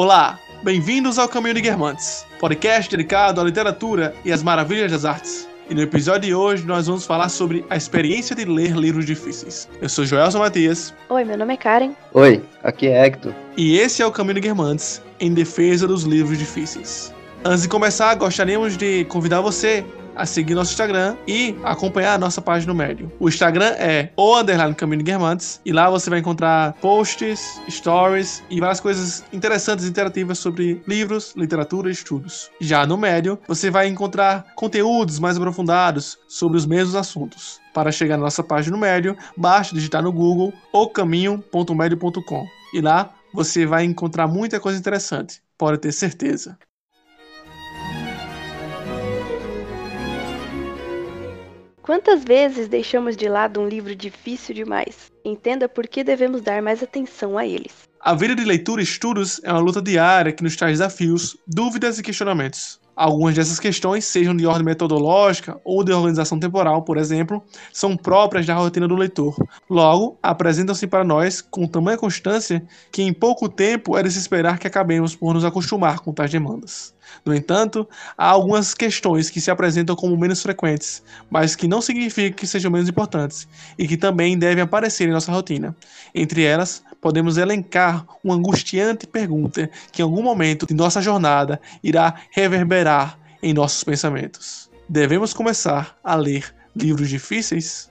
Olá, bem-vindos ao Caminho de Guermantes, podcast dedicado à literatura e às maravilhas das artes. E no episódio de hoje nós vamos falar sobre a experiência de ler livros difíceis. Eu sou Joelson Matias. Oi, meu nome é Karen. Oi, aqui é Hector. E esse é o Caminho de Guermantes, em defesa dos livros difíceis. Antes de começar, gostaríamos de convidar você a seguir nosso Instagram e acompanhar a nossa página no Médio. O Instagram é o underline Caminho de Guermantes e lá você vai encontrar posts, stories e várias coisas interessantes e interativas sobre livros, literatura e estudos. Já no Médio, você vai encontrar conteúdos mais aprofundados sobre os mesmos assuntos. Para chegar na nossa página no Médio, basta digitar no Google ocaminho.medio.com e lá você vai encontrar muita coisa interessante, pode ter certeza. Quantas vezes deixamos de lado um livro difícil demais? Entenda por que devemos dar mais atenção a eles. A vida de leitura e estudos é uma luta diária que nos traz desafios, dúvidas e questionamentos. Algumas dessas questões, sejam de ordem metodológica ou de organização temporal, por exemplo, são próprias da rotina do leitor. Logo, apresentam-se para nós com tamanha constância que em pouco tempo é de se esperar que acabemos por nos acostumar com tais demandas. No entanto, há algumas questões que se apresentam como menos frequentes, mas que não significa que sejam menos importantes e que também devem aparecer em nossa rotina. Entre elas, podemos elencar uma angustiante pergunta que em algum momento de nossa jornada irá reverberar em nossos pensamentos. Devemos começar a ler livros difíceis?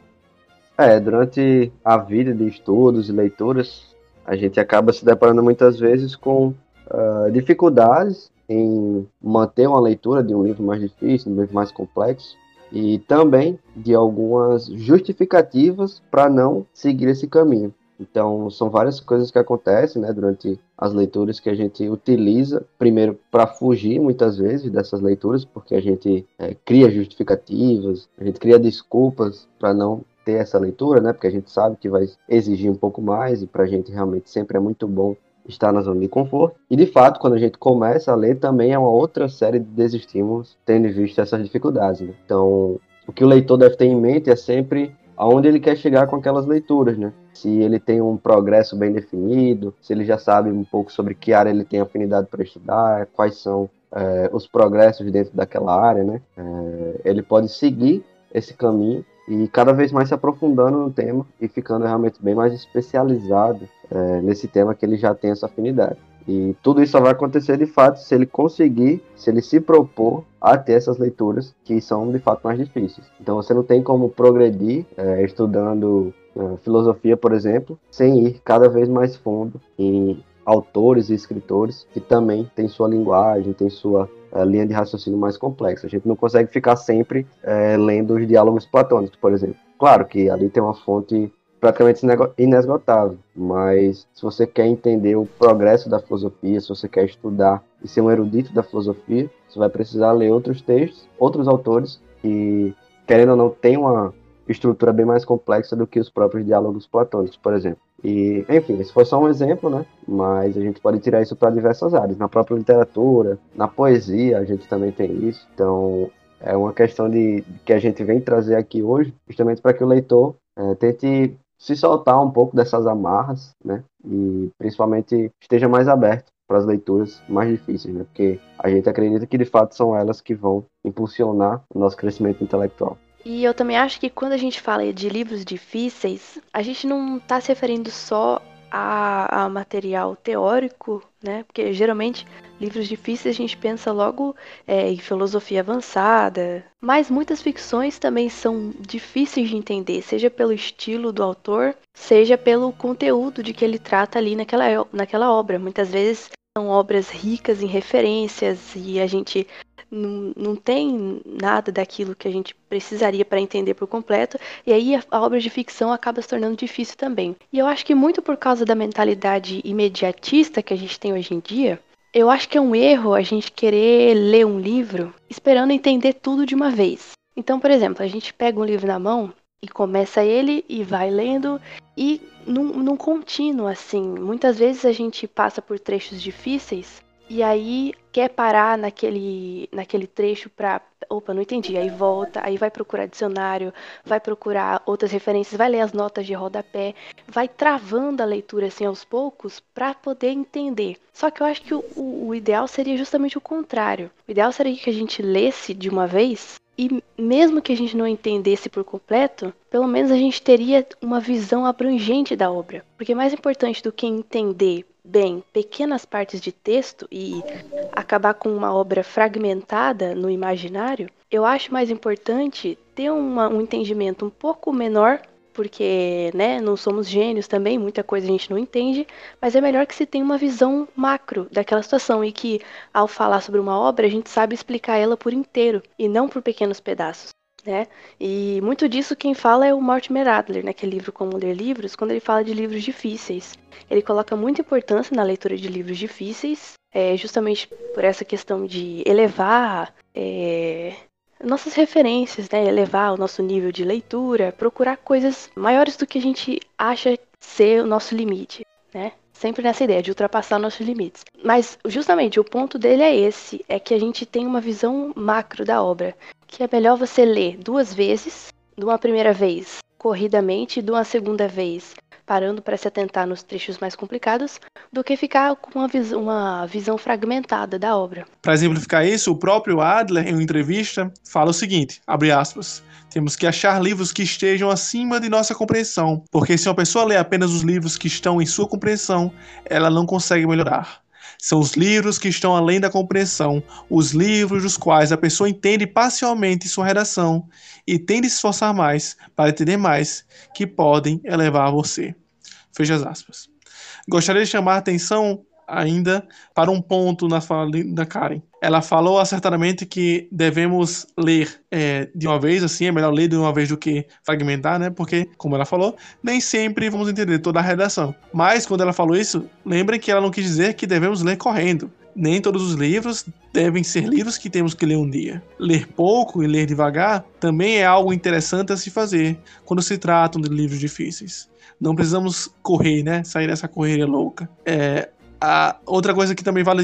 É, durante a vida de estudos e leituras, a gente acaba se deparando muitas vezes com uh, dificuldades em manter uma leitura de um livro mais difícil, um livro mais complexo, e também de algumas justificativas para não seguir esse caminho. Então, são várias coisas que acontecem né, durante as leituras que a gente utiliza, primeiro para fugir muitas vezes dessas leituras, porque a gente é, cria justificativas, a gente cria desculpas para não ter essa leitura, né, porque a gente sabe que vai exigir um pouco mais e para a gente realmente sempre é muito bom estar na zona de conforto. E de fato, quando a gente começa a ler, também é uma outra série de desestímulos, tendo visto essas dificuldades. Né? Então, o que o leitor deve ter em mente é sempre aonde ele quer chegar com aquelas leituras, né? Se ele tem um progresso bem definido, se ele já sabe um pouco sobre que área ele tem afinidade para estudar, quais são é, os progressos dentro daquela área, né? É, ele pode seguir esse caminho e cada vez mais se aprofundando no tema e ficando realmente bem mais especializado é, nesse tema que ele já tem essa afinidade. E tudo isso só vai acontecer de fato se ele conseguir, se ele se propor a ter essas leituras que são de fato mais difíceis. Então você não tem como progredir é, estudando é, filosofia, por exemplo, sem ir cada vez mais fundo em autores e escritores que também têm sua linguagem, têm sua é, linha de raciocínio mais complexa. A gente não consegue ficar sempre é, lendo os diálogos platônicos, por exemplo. Claro que ali tem uma fonte praticamente inesgotável. Mas se você quer entender o progresso da filosofia, se você quer estudar e ser um erudito da filosofia, você vai precisar ler outros textos, outros autores que, querendo ou não, têm uma estrutura bem mais complexa do que os próprios diálogos platônicos, por exemplo. E, enfim, esse foi só um exemplo, né? Mas a gente pode tirar isso para diversas áreas. Na própria literatura, na poesia, a gente também tem isso. Então, é uma questão de que a gente vem trazer aqui hoje, justamente para que o leitor é, tente se soltar um pouco dessas amarras, né? E principalmente esteja mais aberto para as leituras mais difíceis, né? Porque a gente acredita que de fato são elas que vão impulsionar o nosso crescimento intelectual. E eu também acho que quando a gente fala de livros difíceis, a gente não está se referindo só a, a material teórico, né? Porque geralmente livros difíceis a gente pensa logo é, em filosofia avançada, mas muitas ficções também são difíceis de entender, seja pelo estilo do autor, seja pelo conteúdo de que ele trata ali naquela, naquela obra. Muitas vezes são obras ricas em referências e a gente não, não tem nada daquilo que a gente precisaria para entender por completo, e aí a, a, obra de ficção acaba se tornando difícil também. E eu acho que muito por causa da mentalidade imediatista que a gente tem hoje em dia, eu acho que é um erro a gente querer ler um livro esperando entender tudo de uma vez. Então, por exemplo, a gente pega um livro na mão e começa ele e vai lendo e num, num contínuo assim. Muitas vezes a gente passa por trechos difíceis e aí quer parar naquele, naquele trecho para opa, não entendi. Aí volta, aí vai procurar dicionário, vai procurar outras referências, vai ler as notas de rodapé, vai travando a leitura assim aos poucos para poder entender. Só que eu acho que o, o, o ideal seria justamente o contrário. O ideal seria que a gente lesse de uma vez e mesmo que a gente não entendesse por completo, pelo menos a gente teria uma visão abrangente da obra. Porque mais importante do que entender bem pequenas partes de texto e acabar com uma obra fragmentada no imaginário, eu acho mais importante ter uma, um entendimento um pouco menor, porque né, não somos gênios também, muita coisa a gente não entende, mas é melhor que se tenha uma visão macro daquela situação e que, ao falar sobre uma obra, a gente sabe explicar ela por inteiro e não por pequenos pedaços né? E muito disso quem fala é o Mortimer Adler, naquele livro Como Ler Livros, quando ele fala de livros difíceis. Ele coloca muita importância na leitura de livros difíceis, é, justamente por essa questão de elevar é, nossas referências, né? elevar o nosso nível de leitura, procurar coisas maiores do que a gente acha ser o nosso limite, né? Sempre nessa ideia de ultrapassar nossos limites. Mas justamente o ponto dele é esse, é que a gente tem uma visão macro da obra, que é melhor você ler duas vezes, de uma primeira vez corridamente e de uma segunda vez parando para se atentar nos trechos mais complicados, do que ficar com uma, vis uma visão fragmentada da obra. Para exemplificar isso, o próprio Adler, em uma entrevista, fala o seguinte, aspas, temos que achar livros que estejam acima de nossa compreensão, porque se uma pessoa lê apenas os livros que estão em sua compreensão, ela não consegue melhorar. São os livros que estão além da compreensão, os livros dos quais a pessoa entende parcialmente sua redação e tem de se esforçar mais para entender mais, que podem elevar você. Fecha as aspas. Gostaria de chamar a atenção ainda para um ponto na fala da Karen. Ela falou acertadamente que devemos ler é, de uma vez, assim, é melhor ler de uma vez do que fragmentar, né? Porque, como ela falou, nem sempre vamos entender toda a redação. Mas, quando ela falou isso, lembrem que ela não quis dizer que devemos ler correndo. Nem todos os livros devem ser livros que temos que ler um dia. Ler pouco e ler devagar também é algo interessante a se fazer quando se tratam de livros difíceis. Não precisamos correr, né? Sair dessa correria louca. É, a outra coisa que também vale,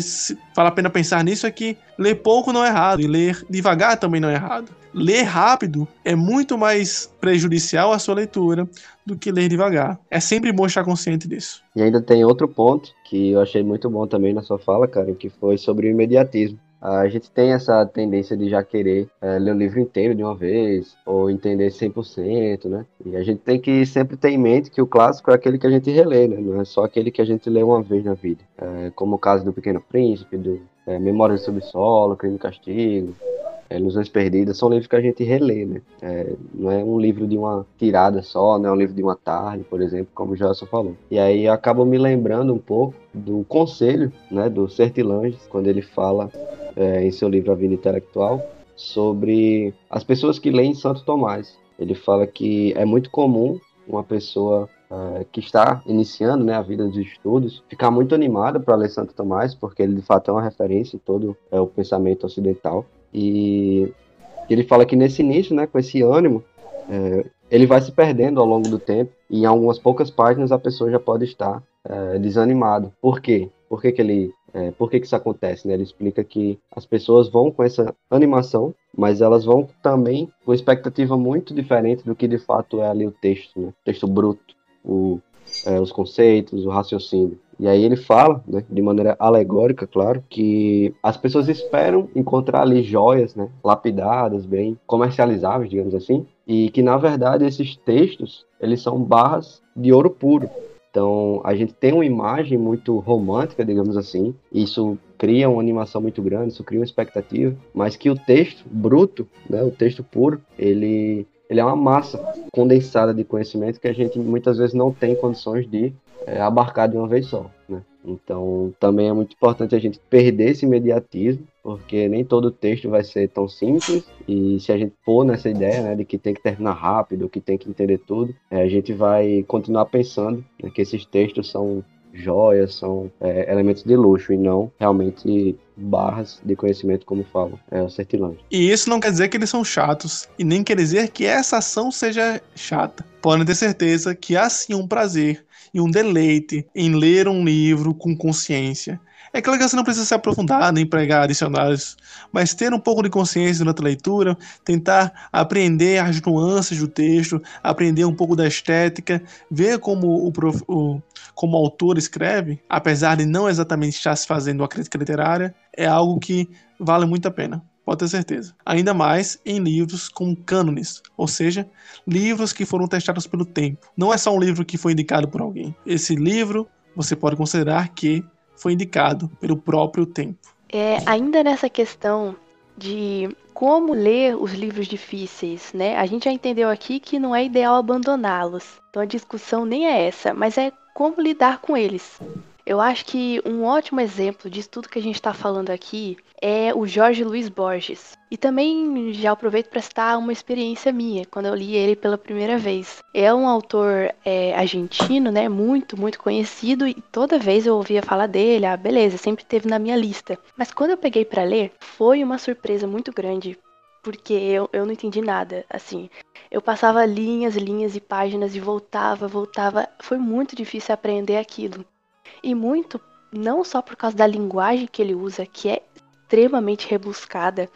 vale a pena pensar nisso é que ler pouco não é errado e ler devagar também não é errado. Ler rápido é muito mais prejudicial à sua leitura do que ler devagar. É sempre bom estar consciente disso. E ainda tem outro ponto que eu achei muito bom também na sua fala, cara, que foi sobre o imediatismo a gente tem essa tendência de já querer é, ler o livro inteiro de uma vez, ou entender 100%, né? E a gente tem que sempre ter em mente que o clássico é aquele que a gente relê, né? Não é só aquele que a gente lê uma vez na vida. É, como o caso do Pequeno Príncipe, do é, Memórias do Subsolo, Crime e Castigo, é, Ilusões Perdidas, são livros que a gente relê, né? É, não é um livro de uma tirada só, não é um livro de uma tarde, por exemplo, como o Gelson falou. E aí eu acabo me lembrando um pouco do conselho, né, do Sertilanges, quando ele fala é, em seu livro A Vida Intelectual, sobre as pessoas que leem Santo Tomás. Ele fala que é muito comum uma pessoa uh, que está iniciando né, a vida dos estudos ficar muito animada para ler Santo Tomás, porque ele de fato é uma referência em todo é, o pensamento ocidental. E ele fala que nesse início, né, com esse ânimo, é, ele vai se perdendo ao longo do tempo e em algumas poucas páginas a pessoa já pode estar é, desanimada. Por quê? Por que, que ele é, por que, que isso acontece? Né? Ele explica que as pessoas vão com essa animação, mas elas vão também com expectativa muito diferente do que de fato é ali o texto, né? o texto bruto, o, é, os conceitos, o raciocínio. E aí ele fala, né, de maneira alegórica, claro, que as pessoas esperam encontrar ali joias, né, lapidadas, bem comercializáveis, digamos assim, e que na verdade esses textos eles são barras de ouro puro. Então, a gente tem uma imagem muito romântica, digamos assim. Isso cria uma animação muito grande, isso cria uma expectativa, mas que o texto bruto, né, o texto puro, ele ele é uma massa condensada de conhecimento que a gente muitas vezes não tem condições de é, abarcar de uma vez só, né? Então, também é muito importante a gente perder esse imediatismo, porque nem todo texto vai ser tão simples, e se a gente pôr nessa ideia né, de que tem que terminar rápido, que tem que entender tudo, é, a gente vai continuar pensando né, que esses textos são joias, são é, elementos de luxo e não realmente barras de conhecimento, como falam, é o Sertilândia. E isso não quer dizer que eles são chatos, e nem quer dizer que essa ação seja chata. Podem ter certeza que há sim um prazer e um deleite em ler um livro com consciência. É claro que você não precisa se aprofundar nem pregar dicionários, mas ter um pouco de consciência durante a leitura, tentar aprender as nuances do texto, aprender um pouco da estética, ver como o, prof, o, como o autor escreve, apesar de não exatamente estar se fazendo uma crítica literária, é algo que vale muito a pena. Pode ter certeza. Ainda mais em livros com cânones, ou seja, livros que foram testados pelo tempo. Não é só um livro que foi indicado por alguém. Esse livro você pode considerar que foi indicado pelo próprio tempo. É, ainda nessa questão de como ler os livros difíceis, né? A gente já entendeu aqui que não é ideal abandoná-los. Então a discussão nem é essa, mas é como lidar com eles. Eu acho que um ótimo exemplo disso tudo que a gente está falando aqui é o Jorge Luiz Borges. E também já aproveito para citar uma experiência minha, quando eu li ele pela primeira vez. É um autor é, argentino, né, muito, muito conhecido, e toda vez eu ouvia falar dele, ah, beleza, sempre teve na minha lista. Mas quando eu peguei para ler, foi uma surpresa muito grande, porque eu, eu não entendi nada, assim. Eu passava linhas, linhas e páginas e voltava, voltava. Foi muito difícil aprender aquilo e muito não só por causa da linguagem que ele usa, que é extremamente rebuscada.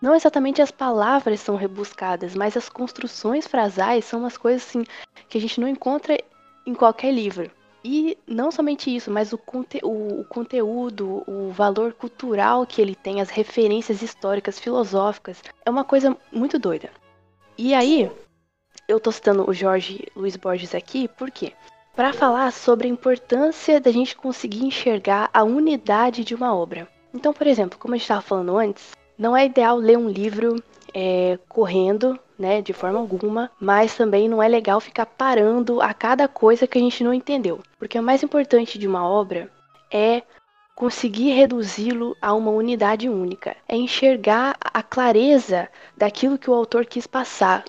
Não exatamente as palavras são rebuscadas, mas as construções frasais são umas coisas assim que a gente não encontra em qualquer livro. E não somente isso, mas o, conte o, o, conteúdo, o valor cultural que ele tem, as referências históricas, filosóficas, é uma coisa muito doida. E aí, eu tô citando o Jorge Luiz Borges aqui, por quê? Para falar sobre a importância da gente conseguir enxergar a unidade de uma obra. Então, por exemplo, como a gente estava falando antes, não é ideal ler um livro é, correndo, né, de forma alguma, mas também não é legal ficar parando a cada coisa que a gente não entendeu, porque o mais importante de uma obra é conseguir reduzi-lo a uma unidade única, é enxergar a clareza daquilo que o autor quis passar,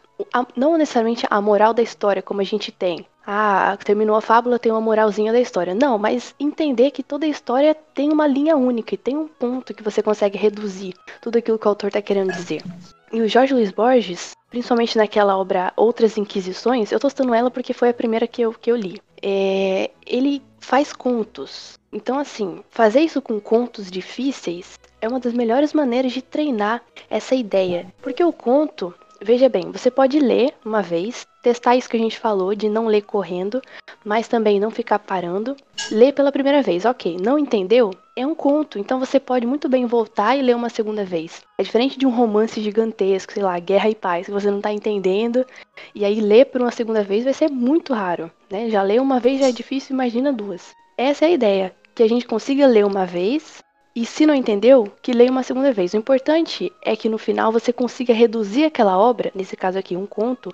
não necessariamente a moral da história como a gente tem, ah, terminou a fábula, tem uma moralzinha da história. Não, mas entender que toda história tem uma linha única e tem um ponto que você consegue reduzir tudo aquilo que o autor está querendo dizer. E o Jorge Luiz Borges, principalmente naquela obra Outras Inquisições, eu tô citando ela porque foi a primeira que eu, que eu li. É, ele faz contos. Então, assim, fazer isso com contos difíceis é uma das melhores maneiras de treinar essa ideia. Porque o conto, Veja bem, você pode ler uma vez, testar isso que a gente falou de não ler correndo, mas também não ficar parando. Ler pela primeira vez, ok. Não entendeu? É um conto, então você pode muito bem voltar e ler uma segunda vez. É diferente de um romance gigantesco, sei lá, Guerra e Paz, que você não está entendendo, e aí ler por uma segunda vez vai ser muito raro, né? Já ler uma vez já é difícil, imagina duas. Essa é a ideia, que a gente consiga ler uma vez, e se não entendeu, que leia uma segunda vez. O importante é que no final você consiga reduzir aquela obra, nesse caso aqui um conto,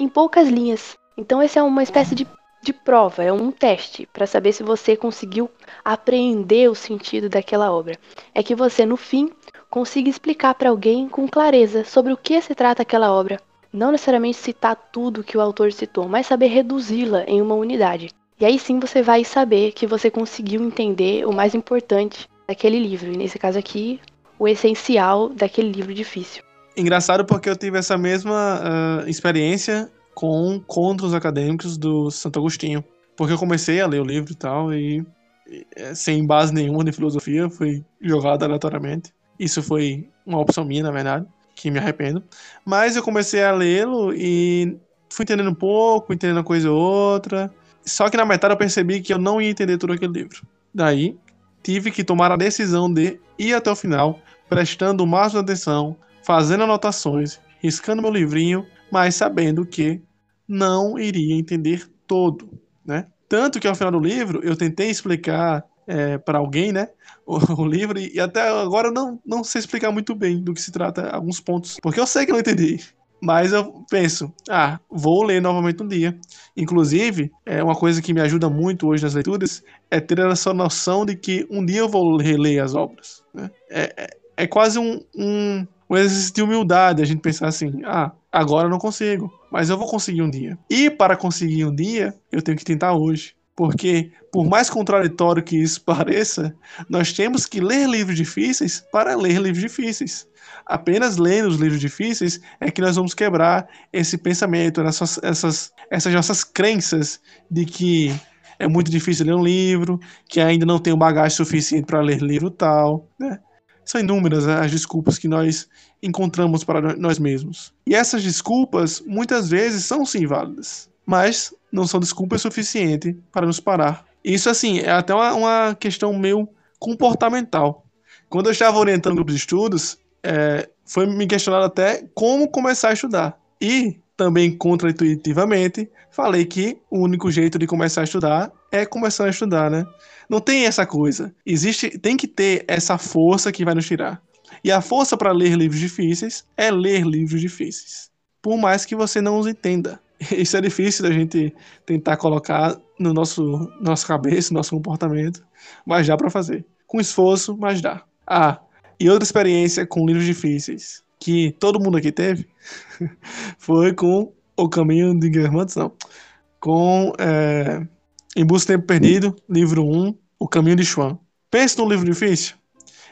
em poucas linhas. Então essa é uma espécie de, de prova, é um teste para saber se você conseguiu apreender o sentido daquela obra. É que você no fim consiga explicar para alguém com clareza sobre o que se trata aquela obra. Não necessariamente citar tudo que o autor citou, mas saber reduzi-la em uma unidade. E aí sim você vai saber que você conseguiu entender o mais importante daquele livro. E nesse caso aqui, o essencial daquele livro difícil. Engraçado porque eu tive essa mesma uh, experiência com contos acadêmicos do Santo Agostinho. Porque eu comecei a ler o livro e tal, e, e é, sem base nenhuma de filosofia, fui jogado aleatoriamente. Isso foi uma opção minha, na verdade, que me arrependo. Mas eu comecei a lê-lo e fui entendendo um pouco, entendendo uma coisa ou outra. Só que na metade eu percebi que eu não ia entender todo aquele livro. Daí tive que tomar a decisão de ir até o final, prestando o máximo de atenção, fazendo anotações, riscando meu livrinho, mas sabendo que não iria entender todo, né? Tanto que ao final do livro eu tentei explicar é, para alguém, né, o, o, livro e até agora eu não, não sei explicar muito bem do que se trata alguns pontos, porque eu sei que não entendi. Mas eu penso, ah, vou ler novamente um dia. Inclusive, é uma coisa que me ajuda muito hoje nas leituras é ter essa noção de que um dia eu vou reler as obras. Né? É, é, é, quase um, um, um exercício de humildade a gente pensar assim, ah, agora eu não consigo, mas eu vou conseguir um dia. E para conseguir um dia, eu tenho que tentar hoje. Porque, por mais contraditório que isso pareça, nós temos que ler livros difíceis para ler livros difíceis apenas lendo os livros difíceis é que nós vamos quebrar esse pensamento, essas, essas, essas nossas crenças de que é muito difícil ler um livro, que ainda não tem bagagem suficiente para ler livro tal, né? São inúmeras as desculpas que nós encontramos para nós mesmos. E essas desculpas muitas vezes são sim válidas, mas não são desculpas suficientes para nos parar. Isso assim é até uma, uma questão meio comportamental. Quando eu estava orientando grupos de estudos, é, foi me questionado até como começar a estudar. E também contraintuitivamente falei que o único jeito de começar a estudar é começar a estudar, né? Não tem essa coisa. Existe, tem que ter essa força que vai nos tirar. E a força para ler livros difíceis é ler livros difíceis. Por mais que você não os entenda. Isso é difícil da gente tentar colocar no nosso nossa cabeça, no nosso comportamento, mas dá para fazer. Com esforço, mas dá. Ah, e outra experiência com livros difíceis que todo mundo aqui teve foi com O Caminho de Guermantes, não. Com é, Em Busca do Tempo Perdido, livro 1, O Caminho de Schwann. Pense num livro difícil?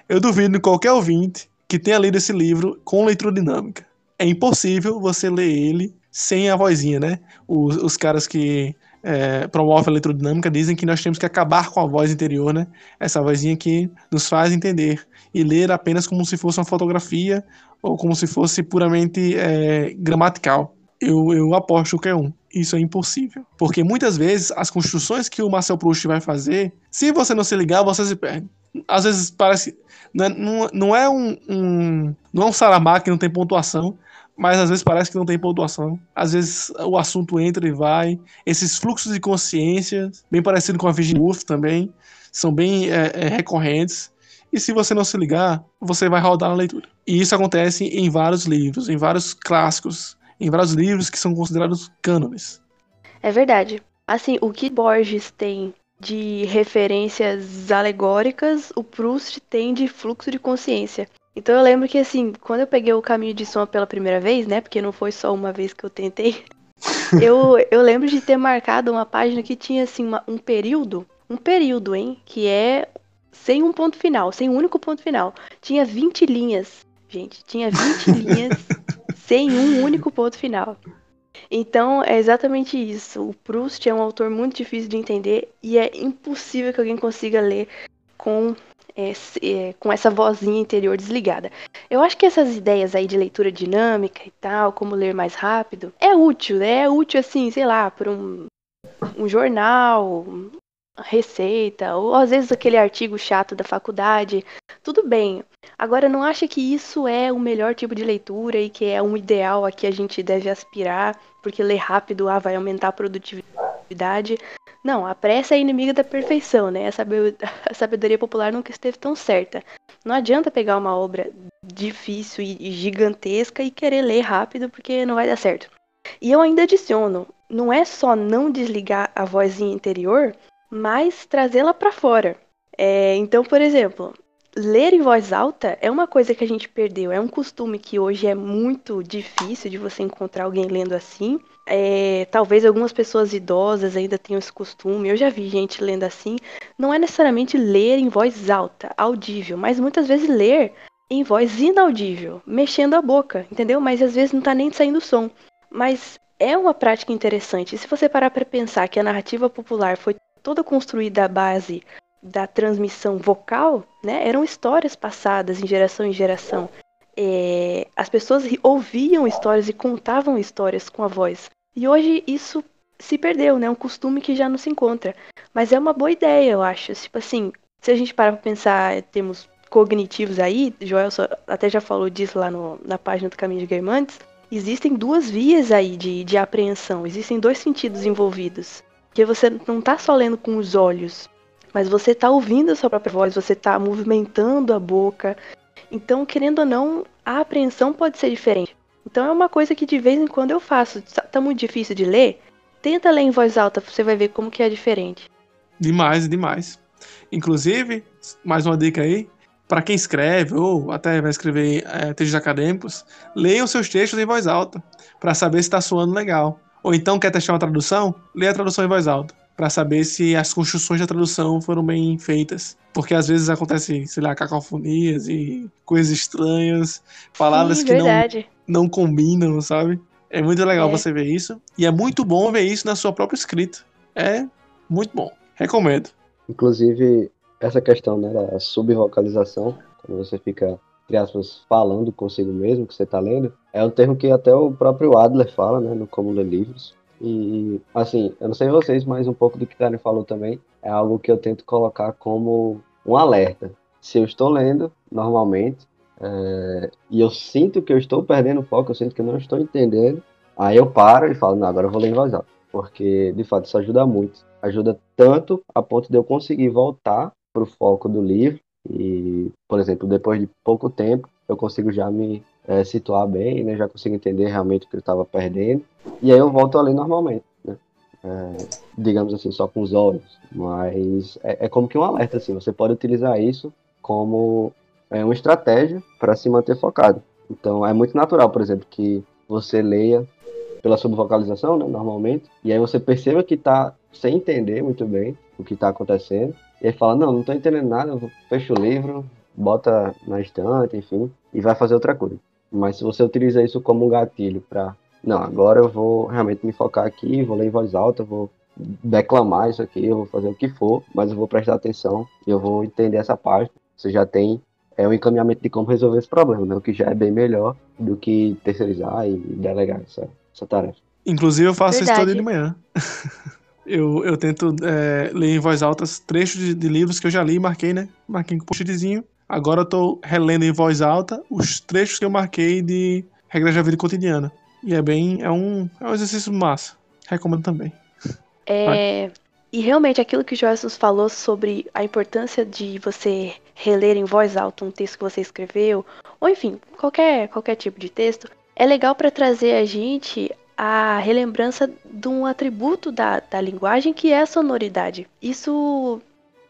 Eu duvido de qualquer ouvinte que tenha lido esse livro com leitura dinâmica. É impossível você ler ele sem a vozinha, né? Os, os caras que é, promovem a leitura dinâmica dizem que nós temos que acabar com a voz interior, né? Essa vozinha que nos faz entender e ler apenas como se fosse uma fotografia ou como se fosse puramente é, gramatical. Eu, eu aposto que é um. Isso é impossível. Porque muitas vezes as construções que o Marcel Proust vai fazer, se você não se ligar, você se perde. Às vezes parece. Não é, não, não é um, um. Não é um Saramago que não tem pontuação, mas às vezes parece que não tem pontuação. Às vezes o assunto entra e vai. Esses fluxos de consciência, bem parecido com a Virginia Woolf também, são bem é, é, recorrentes. E se você não se ligar, você vai rodar na leitura. E isso acontece em vários livros, em vários clássicos, em vários livros que são considerados cânones. É verdade. Assim, o que Borges tem de referências alegóricas, o Proust tem de fluxo de consciência. Então eu lembro que assim, quando eu peguei o caminho de som pela primeira vez, né? Porque não foi só uma vez que eu tentei. eu, eu lembro de ter marcado uma página que tinha assim uma, um período, um período, hein, que é sem um ponto final, sem um único ponto final. Tinha 20 linhas, gente, tinha 20 linhas sem um único ponto final. Então é exatamente isso. O Proust é um autor muito difícil de entender e é impossível que alguém consiga ler com, é, é, com essa vozinha interior desligada. Eu acho que essas ideias aí de leitura dinâmica e tal, como ler mais rápido, é útil, né? É útil assim, sei lá, para um, um jornal, receita, ou às vezes aquele artigo chato da faculdade, tudo bem. Agora, não acha que isso é o melhor tipo de leitura e que é um ideal a que a gente deve aspirar, porque ler rápido ah, vai aumentar a produtividade? Não, a pressa é inimiga da perfeição, né? A sabedoria popular nunca esteve tão certa. Não adianta pegar uma obra difícil e gigantesca e querer ler rápido, porque não vai dar certo. E eu ainda adiciono, não é só não desligar a vozinha interior, mas trazê-la para fora. É, então, por exemplo, ler em voz alta é uma coisa que a gente perdeu. É um costume que hoje é muito difícil de você encontrar alguém lendo assim. É, talvez algumas pessoas idosas ainda tenham esse costume. Eu já vi gente lendo assim. Não é necessariamente ler em voz alta, audível, mas muitas vezes ler em voz inaudível, mexendo a boca, entendeu? Mas às vezes não tá nem saindo som. Mas é uma prática interessante. E se você parar para pensar que a narrativa popular foi toda construída à base da transmissão vocal, né? Eram histórias passadas em geração em geração. É, as pessoas ouviam histórias e contavam histórias com a voz. E hoje isso se perdeu, né? É um costume que já não se encontra. Mas é uma boa ideia, eu acho. Tipo assim, se a gente parar pra pensar temos cognitivos aí, Joel até já falou disso lá no, na página do Caminho de Guermantes, existem duas vias aí de, de apreensão, existem dois sentidos envolvidos. Porque você não está só lendo com os olhos, mas você está ouvindo a sua própria voz, você está movimentando a boca. Então, querendo ou não, a apreensão pode ser diferente. Então é uma coisa que de vez em quando eu faço. Tá muito difícil de ler? Tenta ler em voz alta, você vai ver como que é diferente. Demais, demais. Inclusive, mais uma dica aí, para quem escreve ou até vai escrever é, textos acadêmicos, leiam seus textos em voz alta, para saber se está soando legal. Ou então quer testar uma tradução? Lê a tradução em voz alta, para saber se as construções da tradução foram bem feitas. Porque às vezes acontece, sei lá, cacofonias e coisas estranhas, palavras Sim, que não, não combinam, sabe? É muito legal é. você ver isso. E é muito bom ver isso na sua própria escrita. É muito bom. Recomendo. Inclusive, essa questão né, da subvocalização, quando você fica, entre aspas, falando consigo mesmo, que você está lendo, é um termo que até o próprio Adler fala, né, no Como Ler Livros. E, assim, eu não sei vocês, mas um pouco do que Karen falou também é algo que eu tento colocar como um alerta. Se eu estou lendo normalmente é, e eu sinto que eu estou perdendo foco, eu sinto que eu não estou entendendo, aí eu paro e falo, não, agora eu vou ler em voz alta. Porque, de fato, isso ajuda muito. Ajuda tanto a ponto de eu conseguir voltar para o foco do livro e, por exemplo, depois de pouco tempo, eu consigo já me é, situar bem, né? Já consigo entender realmente o que eu estava perdendo. E aí eu volto a ler normalmente, né? É, digamos assim, só com os olhos. Mas é, é, como que um alerta, assim. Você pode utilizar isso como é, uma estratégia para se manter focado. Então, é muito natural, por exemplo, que você leia pela subvocalização, né, normalmente, e aí você perceba que está sem entender muito bem o que está acontecendo, e aí fala, não, não estou entendendo nada, fecha o livro, bota na estante, enfim, e vai fazer outra coisa. Mas se você utiliza isso como um gatilho para, não, agora eu vou realmente me focar aqui, vou ler em voz alta, vou declamar isso aqui, eu vou fazer o que for, mas eu vou prestar atenção e eu vou entender essa parte. Você já tem é um encaminhamento de como resolver esse problema, né? o que já é bem melhor do que terceirizar e delegar essa, essa tarefa. Inclusive, eu faço Verdade. isso todo dia de manhã. eu, eu tento é, ler em voz alta trechos de, de, livros que eu já li e marquei, né? Marquei com post-itzinho. Agora eu tô relendo em voz alta os trechos que eu marquei de regras da vida cotidiana. E é bem. É um, é um exercício massa. Recomendo também. É. E realmente aquilo que o Joyce falou sobre a importância de você reler em voz alta um texto que você escreveu, ou enfim, qualquer, qualquer tipo de texto, é legal para trazer a gente a relembrança de um atributo da, da linguagem que é a sonoridade. Isso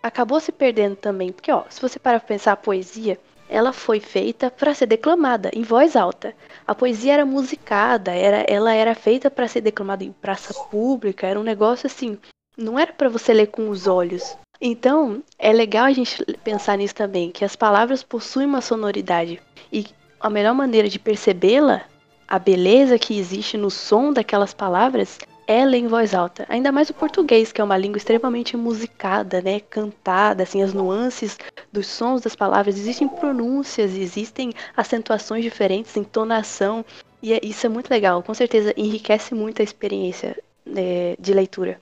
acabou se perdendo também, porque ó, se você para pensar a poesia, ela foi feita para ser declamada em voz alta. A poesia era musicada, era, ela era feita para ser declamada em praça pública, era um negócio assim, não era para você ler com os olhos. Então, é legal a gente pensar nisso também, que as palavras possuem uma sonoridade e a melhor maneira de percebê-la a beleza que existe no som daquelas palavras é ler em voz alta. Ainda mais o português, que é uma língua extremamente musicada, né? Cantada, assim, as nuances dos sons das palavras. Existem pronúncias, existem acentuações diferentes, entonação. E é, isso é muito legal. Com certeza enriquece muito a experiência né, de leitura.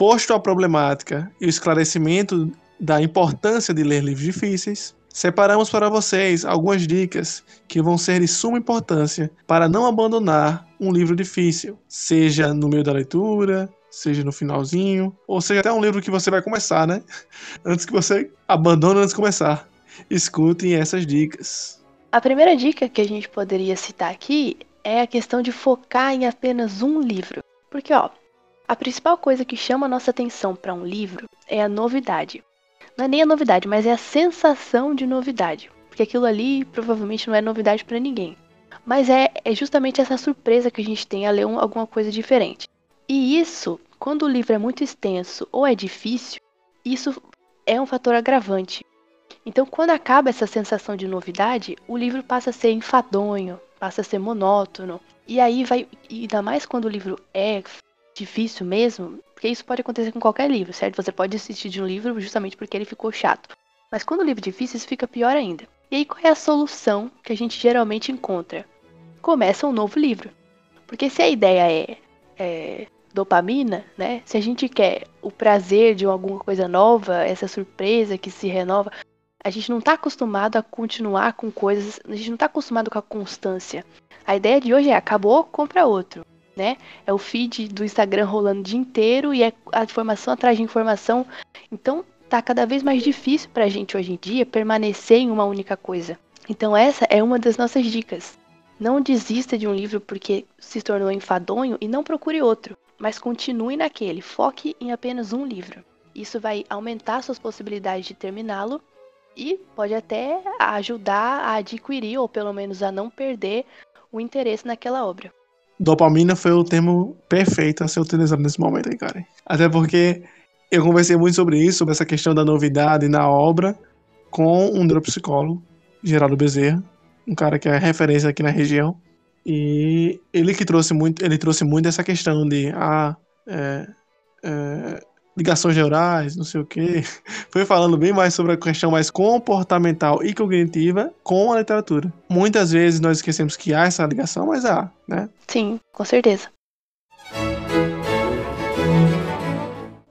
Posto a problemática e o esclarecimento da importância de ler livros difíceis, separamos para vocês algumas dicas que vão ser de suma importância para não abandonar um livro difícil, seja no meio da leitura, seja no finalzinho, ou seja até um livro que você vai começar, né? Antes que você abandone antes de começar. Escutem essas dicas. A primeira dica que a gente poderia citar aqui é a questão de focar em apenas um livro. Porque, ó, a principal coisa que chama nossa atenção para um livro é a novidade. Não é nem a novidade, mas é a sensação de novidade. Porque aquilo ali provavelmente não é novidade para ninguém. Mas é, é justamente essa surpresa que a gente tem a ler um, alguma coisa diferente. E isso, quando o livro é muito extenso ou é difícil, isso é um fator agravante. Então, quando acaba essa sensação de novidade, o livro passa a ser enfadonho, passa a ser monótono. E aí vai, ainda mais quando o livro é difícil mesmo, porque isso pode acontecer com qualquer livro, certo? Você pode desistir de um livro justamente porque ele ficou chato. Mas quando o livro é difícil, isso fica pior ainda. E aí qual é a solução que a gente geralmente encontra? Começa um novo livro. Porque se a ideia é, é dopamina, né? Se a gente quer o prazer de alguma coisa nova, essa surpresa que se renova, a gente não está acostumado a continuar com coisas, a gente não está acostumado com a constância. A ideia de hoje é acabou, compra outro né? É o feed do Instagram rolando o dia inteiro e é a informação atrás de informação. Então, tá cada vez mais difícil pra gente hoje em dia permanecer em uma única coisa. Então, essa é uma das nossas dicas. Não desista de um livro porque se tornou enfadonho e não procure outro, mas continue naquele, foque em apenas um livro. Isso vai aumentar suas possibilidades de terminá-lo e pode até ajudar a adquirir ou pelo menos a não perder o interesse naquela obra. Dopamina foi o termo perfeito a ser utilizado nesse momento aí, cara. Até porque eu conversei muito sobre isso, sobre essa questão da novidade na obra, com um neuropsicólogo, Geraldo Bezerra, um cara que é referência aqui na região. E ele que trouxe muito, ele trouxe muito essa questão de ah, é, é, ligações neurais, não sei o que. Foi falando bem mais sobre a questão mais comportamental e cognitiva com a literatura. Muitas vezes nós esquecemos que há essa ligação, mas há, né? Sim, com certeza.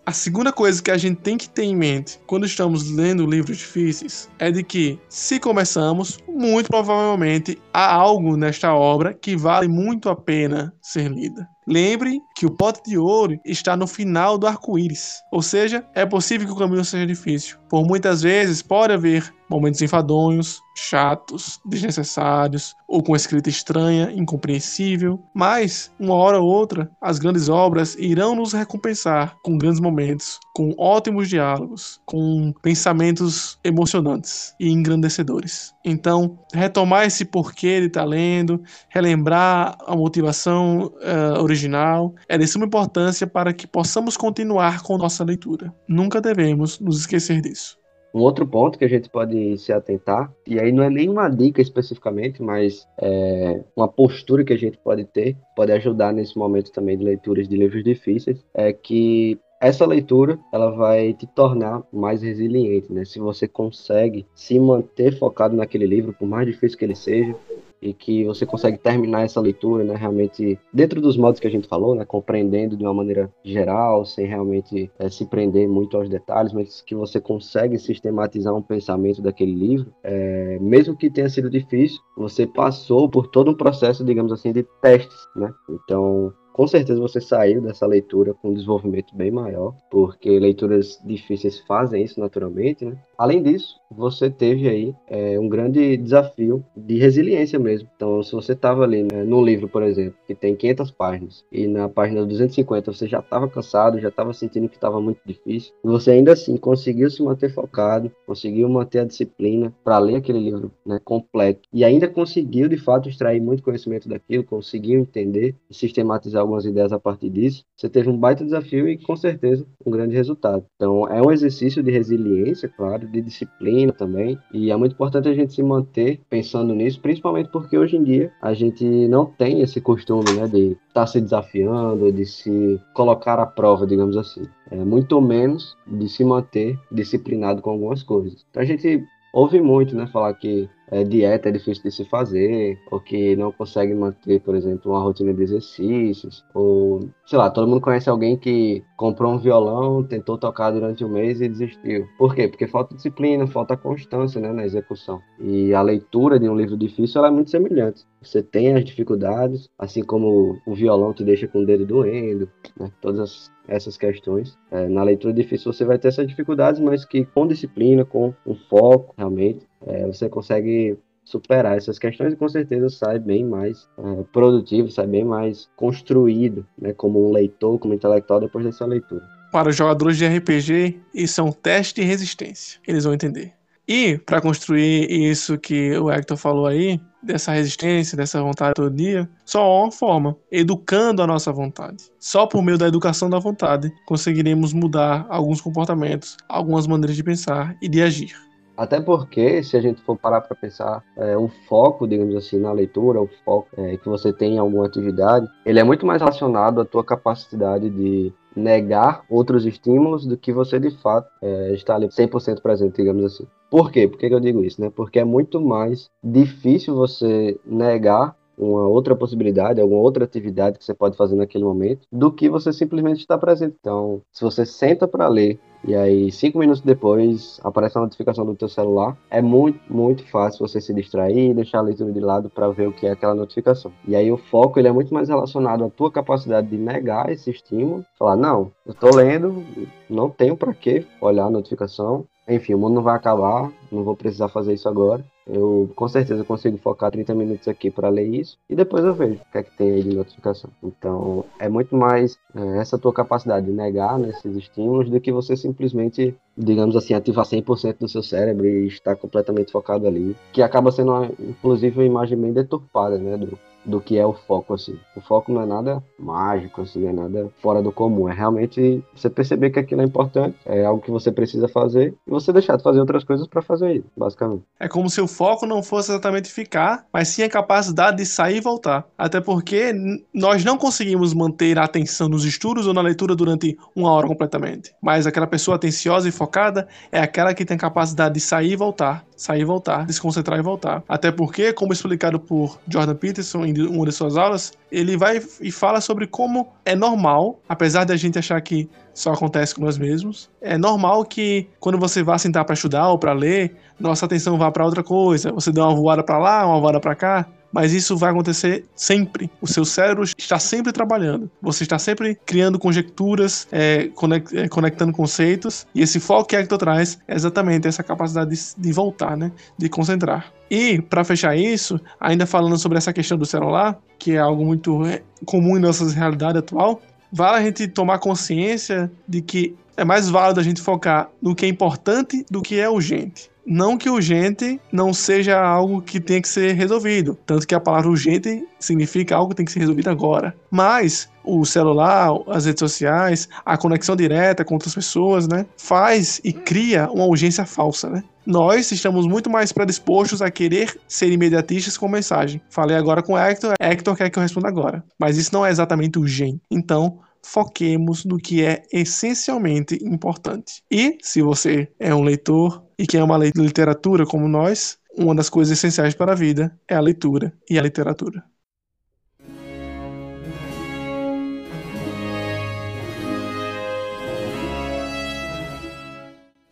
A segunda coisa que a gente tem que ter em mente quando estamos lendo livros difíceis é de que, se começamos, muito provavelmente há algo nesta obra que vale muito a pena ser lida. Lembre que o pote de ouro está no final do arco-íris, ou seja, é possível que o caminho seja difícil. Por muitas vezes pode haver momentos enfadonhos, chatos, desnecessários, ou com escrita estranha, incompreensível, mas uma hora ou outra as grandes obras irão nos recompensar com grandes momentos, com ótimos diálogos, com pensamentos emocionantes e engrandecedores. Então, retomar esse porquê de estar lendo, relembrar a motivação uh, original, é de suma importância para que possamos continuar com nossa leitura. Nunca devemos nos esquecer disso. Um outro ponto que a gente pode se atentar, e aí não é nenhuma dica especificamente, mas é uma postura que a gente pode ter, pode ajudar nesse momento também de leituras de livros difíceis, é que essa leitura ela vai te tornar mais resiliente, né? Se você consegue se manter focado naquele livro, por mais difícil que ele seja, e que você consegue terminar essa leitura, né, realmente dentro dos modos que a gente falou, né, compreendendo de uma maneira geral, sem realmente é, se prender muito aos detalhes, mas que você consegue sistematizar um pensamento daquele livro, é, mesmo que tenha sido difícil, você passou por todo um processo, digamos assim, de testes, né? Então com certeza você saiu dessa leitura com um desenvolvimento bem maior, porque leituras difíceis fazem isso naturalmente, né? Além disso, você teve aí é, um grande desafio de resiliência mesmo. Então, se você estava ali né, num livro, por exemplo, que tem 500 páginas, e na página 250 você já estava cansado, já estava sentindo que estava muito difícil, e você ainda assim conseguiu se manter focado, conseguiu manter a disciplina para ler aquele livro né, completo, e ainda conseguiu de fato extrair muito conhecimento daquilo, conseguiu entender e sistematizar algumas ideias a partir disso, você teve um baita desafio e com certeza um grande resultado. Então é um exercício de resiliência, claro, de disciplina também, e é muito importante a gente se manter pensando nisso, principalmente porque hoje em dia a gente não tem esse costume, né, de estar tá se desafiando, de se colocar à prova, digamos assim. É muito menos de se manter disciplinado com algumas coisas. Então a gente ouve muito, né, falar que é, dieta é difícil de se fazer, ou que não consegue manter, por exemplo, uma rotina de exercícios, ou sei lá, todo mundo conhece alguém que comprou um violão, tentou tocar durante um mês e desistiu. Por quê? Porque falta disciplina, falta constância né, na execução. E a leitura de um livro difícil é muito semelhante. Você tem as dificuldades, assim como o violão te deixa com o dedo doendo, né, todas essas questões. É, na leitura difícil você vai ter essas dificuldades, mas que com disciplina, com um foco, realmente, é, você consegue superar essas questões e com certeza sai bem mais é, produtivo, sai bem mais construído, né, como um leitor, como intelectual depois dessa leitura. Para os jogadores de RPG, isso é um teste de resistência. Eles vão entender. E para construir isso que o Hector falou aí, dessa resistência, dessa vontade todo dia, só há uma forma: educando a nossa vontade. Só por meio da educação da vontade conseguiremos mudar alguns comportamentos, algumas maneiras de pensar e de agir. Até porque, se a gente for parar para pensar, é, o foco, digamos assim, na leitura, o foco é, que você tem em alguma atividade, ele é muito mais relacionado à tua capacidade de negar outros estímulos do que você de fato é, está ali 100% presente, digamos assim. Por quê? Por que eu digo isso? Né? Porque é muito mais difícil você negar uma outra possibilidade, alguma outra atividade que você pode fazer naquele momento, do que você simplesmente estar presente. Então, se você senta para ler e aí cinco minutos depois aparece a notificação do teu celular, é muito, muito fácil você se distrair e deixar a leitura de lado para ver o que é aquela notificação. E aí o foco ele é muito mais relacionado à tua capacidade de negar esse estímulo, falar não, eu estou lendo, não tenho para que olhar a notificação, enfim, o mundo não vai acabar, não vou precisar fazer isso agora. Eu com certeza consigo focar 30 minutos aqui para ler isso e depois eu vejo o que é que tem aí de notificação. Então é muito mais é, essa tua capacidade de negar nesses estímulos do que você simplesmente digamos assim, ativar 100% do seu cérebro e estar completamente focado ali, que acaba sendo, uma, inclusive, uma imagem bem deturpada, né, do, do que é o foco, assim. O foco não é nada mágico, assim, não é nada fora do comum. É realmente você perceber que aquilo é importante, é algo que você precisa fazer e você deixar de fazer outras coisas para fazer isso, basicamente. É como se o foco não fosse exatamente ficar, mas sim a capacidade de sair e voltar. Até porque nós não conseguimos manter a atenção nos estudos ou na leitura durante uma hora completamente. Mas aquela pessoa atenciosa e focada é aquela que tem capacidade de sair e voltar sair e voltar, desconcentrar e voltar. Até porque, como explicado por Jordan Peterson em uma de suas aulas, ele vai e fala sobre como é normal, apesar da gente achar que só acontece com nós mesmos, é normal que quando você vá sentar para estudar ou para ler, nossa atenção vá para outra coisa. Você dá uma voada para lá, uma voada para cá, mas isso vai acontecer sempre. O seu cérebro está sempre trabalhando. Você está sempre criando conjecturas, é, é conectando conceitos. E esse foco que a Hector traz é exatamente essa capacidade de, de voltar, né? De concentrar. E, para fechar isso, ainda falando sobre essa questão do celular, que é algo muito é, comum em nossa realidade atual, vale a gente tomar consciência de que é mais válido a gente focar no que é importante do que é urgente. Não que urgente não seja algo que tem que ser resolvido. Tanto que a palavra urgente significa algo que tem que ser resolvido agora. Mas o celular, as redes sociais, a conexão direta com outras pessoas, né? Faz e cria uma urgência falsa, né? Nós estamos muito mais predispostos a querer ser imediatistas com mensagem. Falei agora com o Hector, Hector quer que eu responda agora. Mas isso não é exatamente urgente. Então, foquemos no que é essencialmente importante. E, se você é um leitor e quer uma literatura como nós, uma das coisas essenciais para a vida é a leitura e a literatura.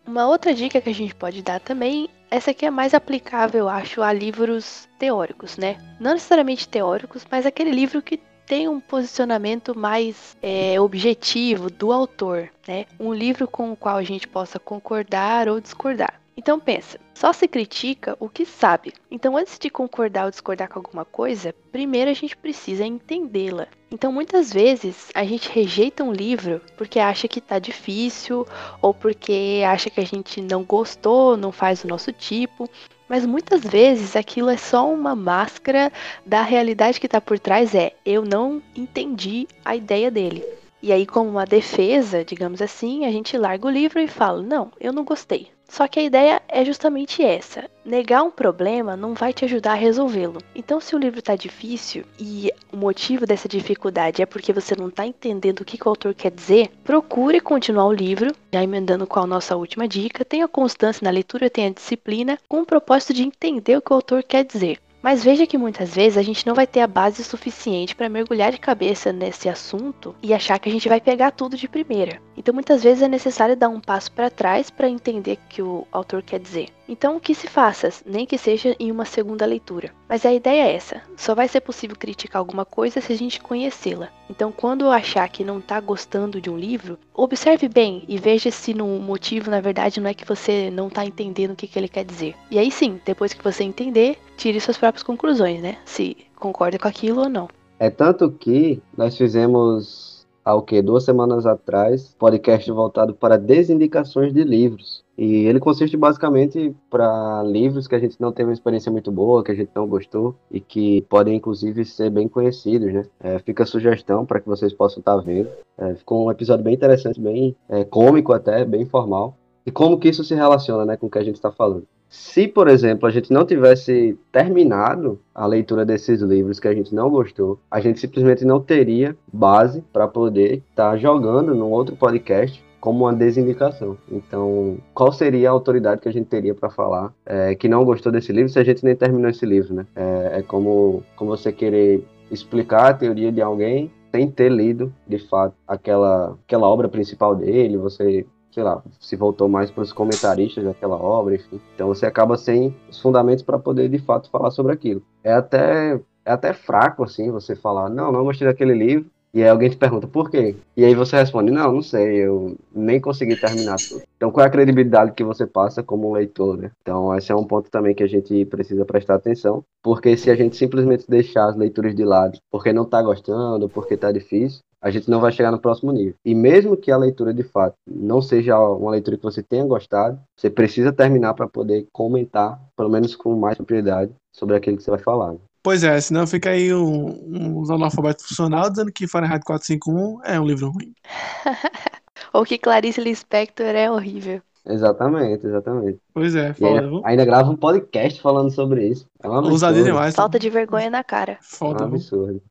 Uma outra dica que a gente pode dar também, essa aqui é mais aplicável, acho, a livros teóricos, né? Não necessariamente teóricos, mas aquele livro que tem um posicionamento mais é, objetivo do autor, né? Um livro com o qual a gente possa concordar ou discordar. Então pensa, só se critica o que sabe. Então antes de concordar ou discordar com alguma coisa, primeiro a gente precisa entendê-la. Então muitas vezes a gente rejeita um livro porque acha que tá difícil ou porque acha que a gente não gostou, não faz o nosso tipo. Mas muitas vezes aquilo é só uma máscara da realidade que está por trás é eu não entendi a ideia dele. E aí, como uma defesa, digamos assim, a gente larga o livro e fala: não, eu não gostei. Só que a ideia é justamente essa: negar um problema não vai te ajudar a resolvê-lo. Então, se o livro está difícil e o motivo dessa dificuldade é porque você não está entendendo o que, que o autor quer dizer, procure continuar o livro, já emendando com a nossa última dica. Tenha constância na leitura, tenha disciplina, com o propósito de entender o que o autor quer dizer. Mas veja que muitas vezes a gente não vai ter a base suficiente para mergulhar de cabeça nesse assunto e achar que a gente vai pegar tudo de primeira. Então muitas vezes é necessário dar um passo para trás para entender o que o autor quer dizer. Então, que se faça, nem que seja em uma segunda leitura. Mas a ideia é essa: só vai ser possível criticar alguma coisa se a gente conhecê-la. Então, quando achar que não está gostando de um livro, observe bem e veja se no motivo, na verdade, não é que você não está entendendo o que, que ele quer dizer. E aí sim, depois que você entender, tire suas próprias conclusões, né? Se concorda com aquilo ou não. É tanto que nós fizemos há o duas semanas atrás podcast voltado para desindicações de livros e ele consiste basicamente para livros que a gente não teve uma experiência muito boa, que a gente não gostou e que podem inclusive ser bem conhecidos, né? É, fica a sugestão para que vocês possam estar tá vendo. É, ficou um episódio bem interessante, bem é, cômico até, bem formal. E como que isso se relaciona, né, com o que a gente está falando? Se, por exemplo, a gente não tivesse terminado a leitura desses livros que a gente não gostou, a gente simplesmente não teria base para poder estar tá jogando num outro podcast como uma desindicação. Então, qual seria a autoridade que a gente teria para falar é, que não gostou desse livro se a gente nem terminou esse livro, né? É, é como, como você querer explicar a teoria de alguém sem ter lido, de fato, aquela, aquela obra principal dele, você sei lá, se voltou mais para os comentaristas daquela obra, enfim. Então você acaba sem os fundamentos para poder de fato falar sobre aquilo. É até é até fraco assim você falar, não, não gostei daquele livro, e aí alguém te pergunta por quê? E aí você responde, não, não sei, eu nem consegui terminar tudo. Então qual é a credibilidade que você passa como leitor, né? Então esse é um ponto também que a gente precisa prestar atenção, porque se a gente simplesmente deixar as leituras de lado, porque não tá gostando, porque tá difícil, a gente não vai chegar no próximo nível. E mesmo que a leitura de fato não seja uma leitura que você tenha gostado, você precisa terminar para poder comentar, pelo menos com mais propriedade, sobre aquilo que você vai falar. Né? Pois é, senão fica aí um, um analfabeto funcional dizendo que Fahrenheit 451 é um livro ruim. Ou que Clarice Lispector é horrível. Exatamente, exatamente. Pois é, foda, ainda, ainda grava um podcast falando sobre isso. É um. Ousadia demais. tá? Falta de vergonha na cara. É um absurdo.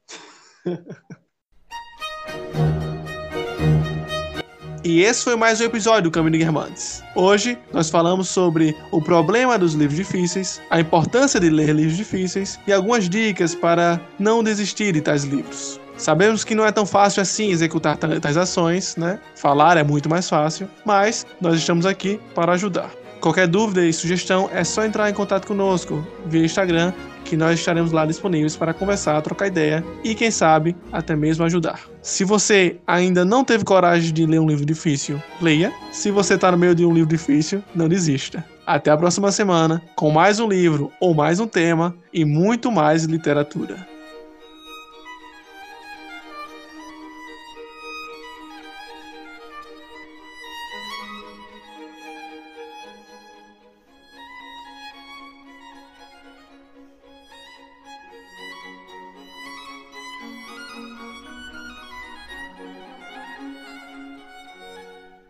E esse foi mais um episódio do Caminho Guermantes. Hoje nós falamos sobre o problema dos livros difíceis, a importância de ler livros difíceis e algumas dicas para não desistir de tais livros. Sabemos que não é tão fácil assim executar ta- tais ações, né? Falar é muito mais fácil, mas nós estamos aqui para ajudar. Qualquer dúvida e sugestão é só entrar em contato conosco via Instagram, que nós estaremos lá disponíveis para conversar, trocar ideia e, quem sabe, até mesmo ajudar. Se você ainda não teve coragem de ler um livro difícil, leia. Se você está no meio de um livro difícil, não desista. Até a próxima semana com mais um livro ou mais um tema e muito mais literatura.